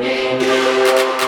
Yeah.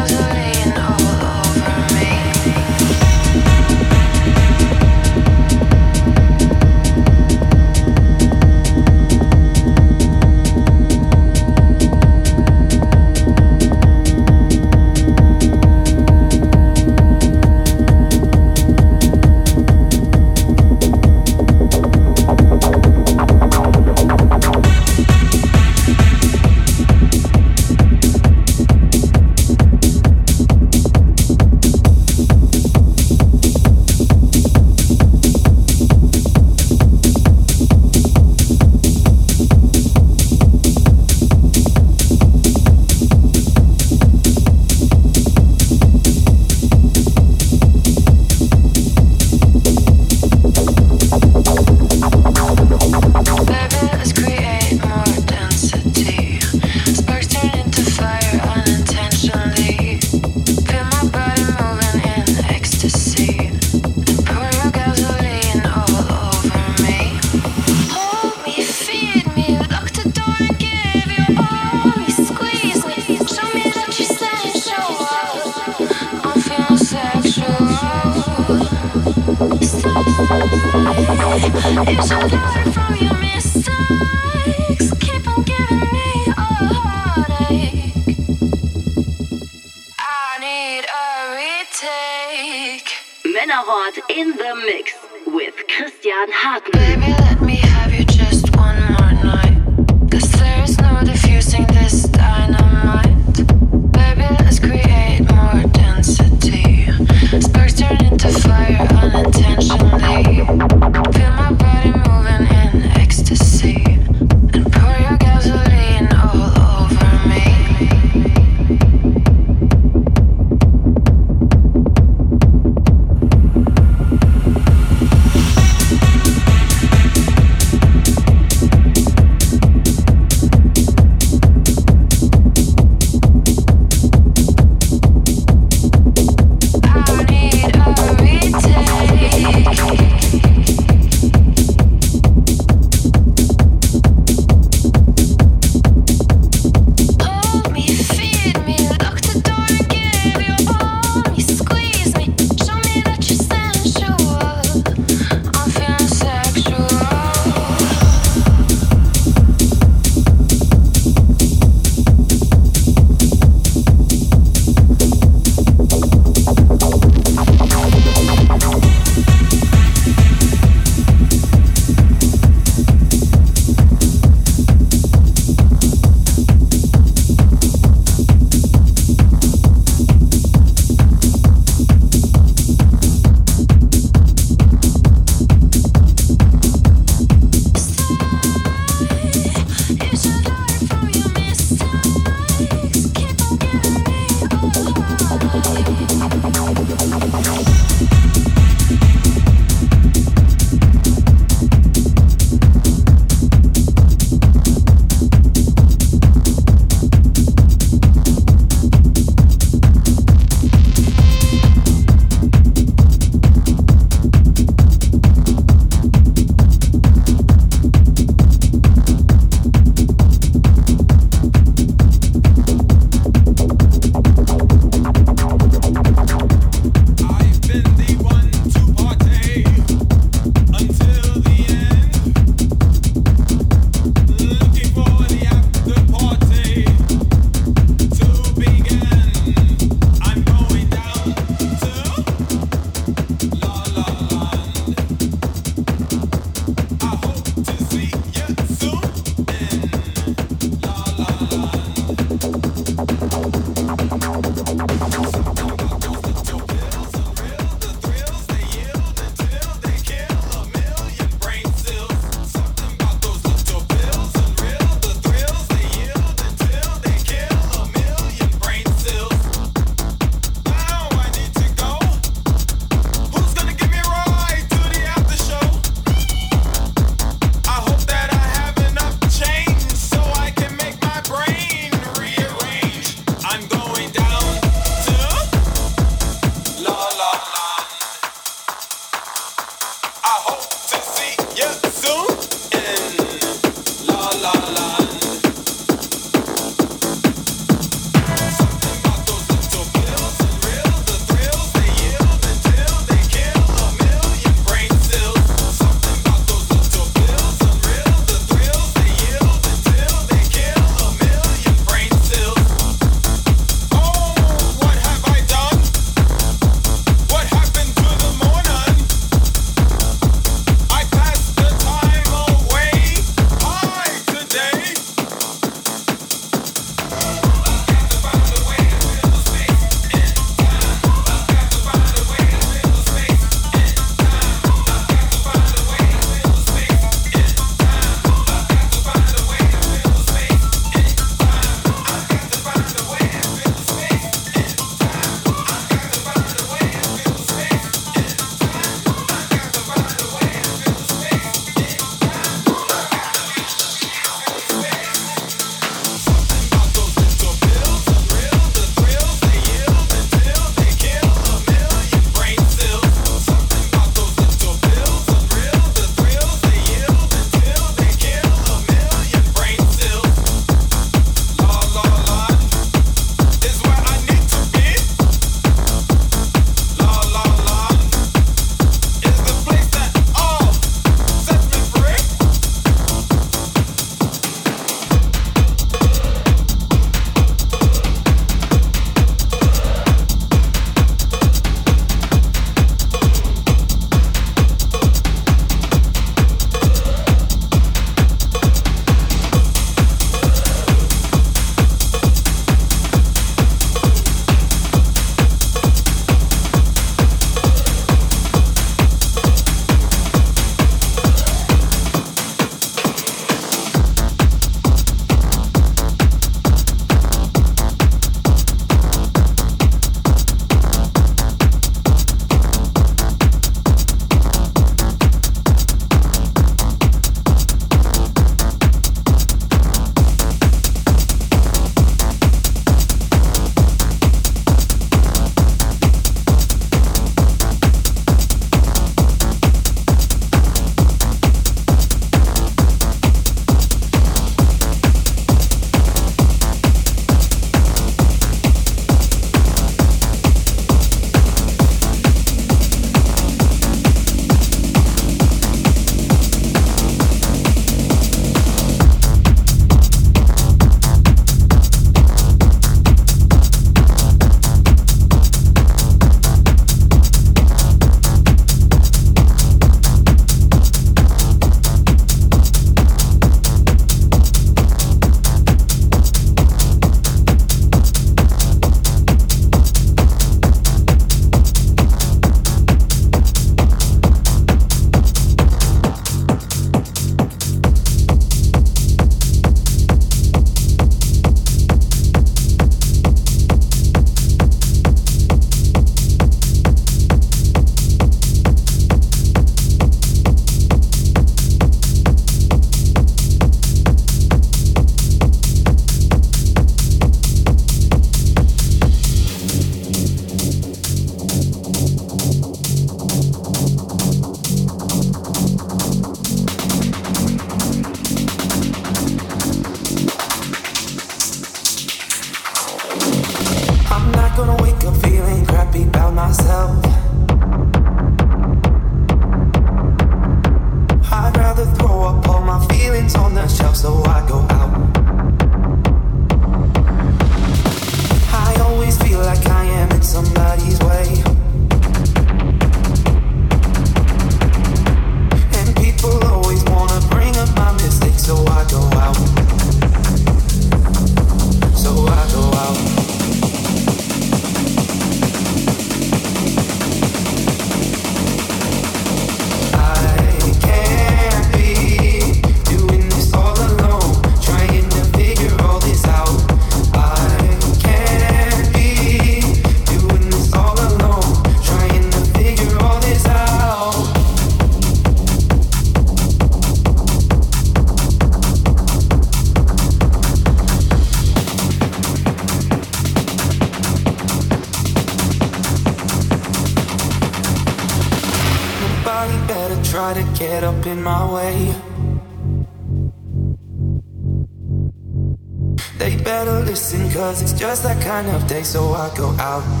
Just that kind of day, so I go out.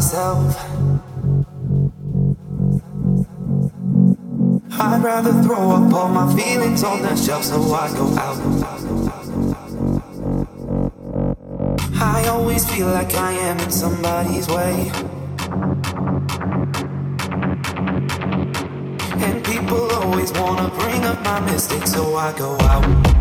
Myself. I'd rather throw up all my feelings on the shelf so I go out. I always feel like I am in somebody's way. And people always wanna bring up my mistakes, so I go out.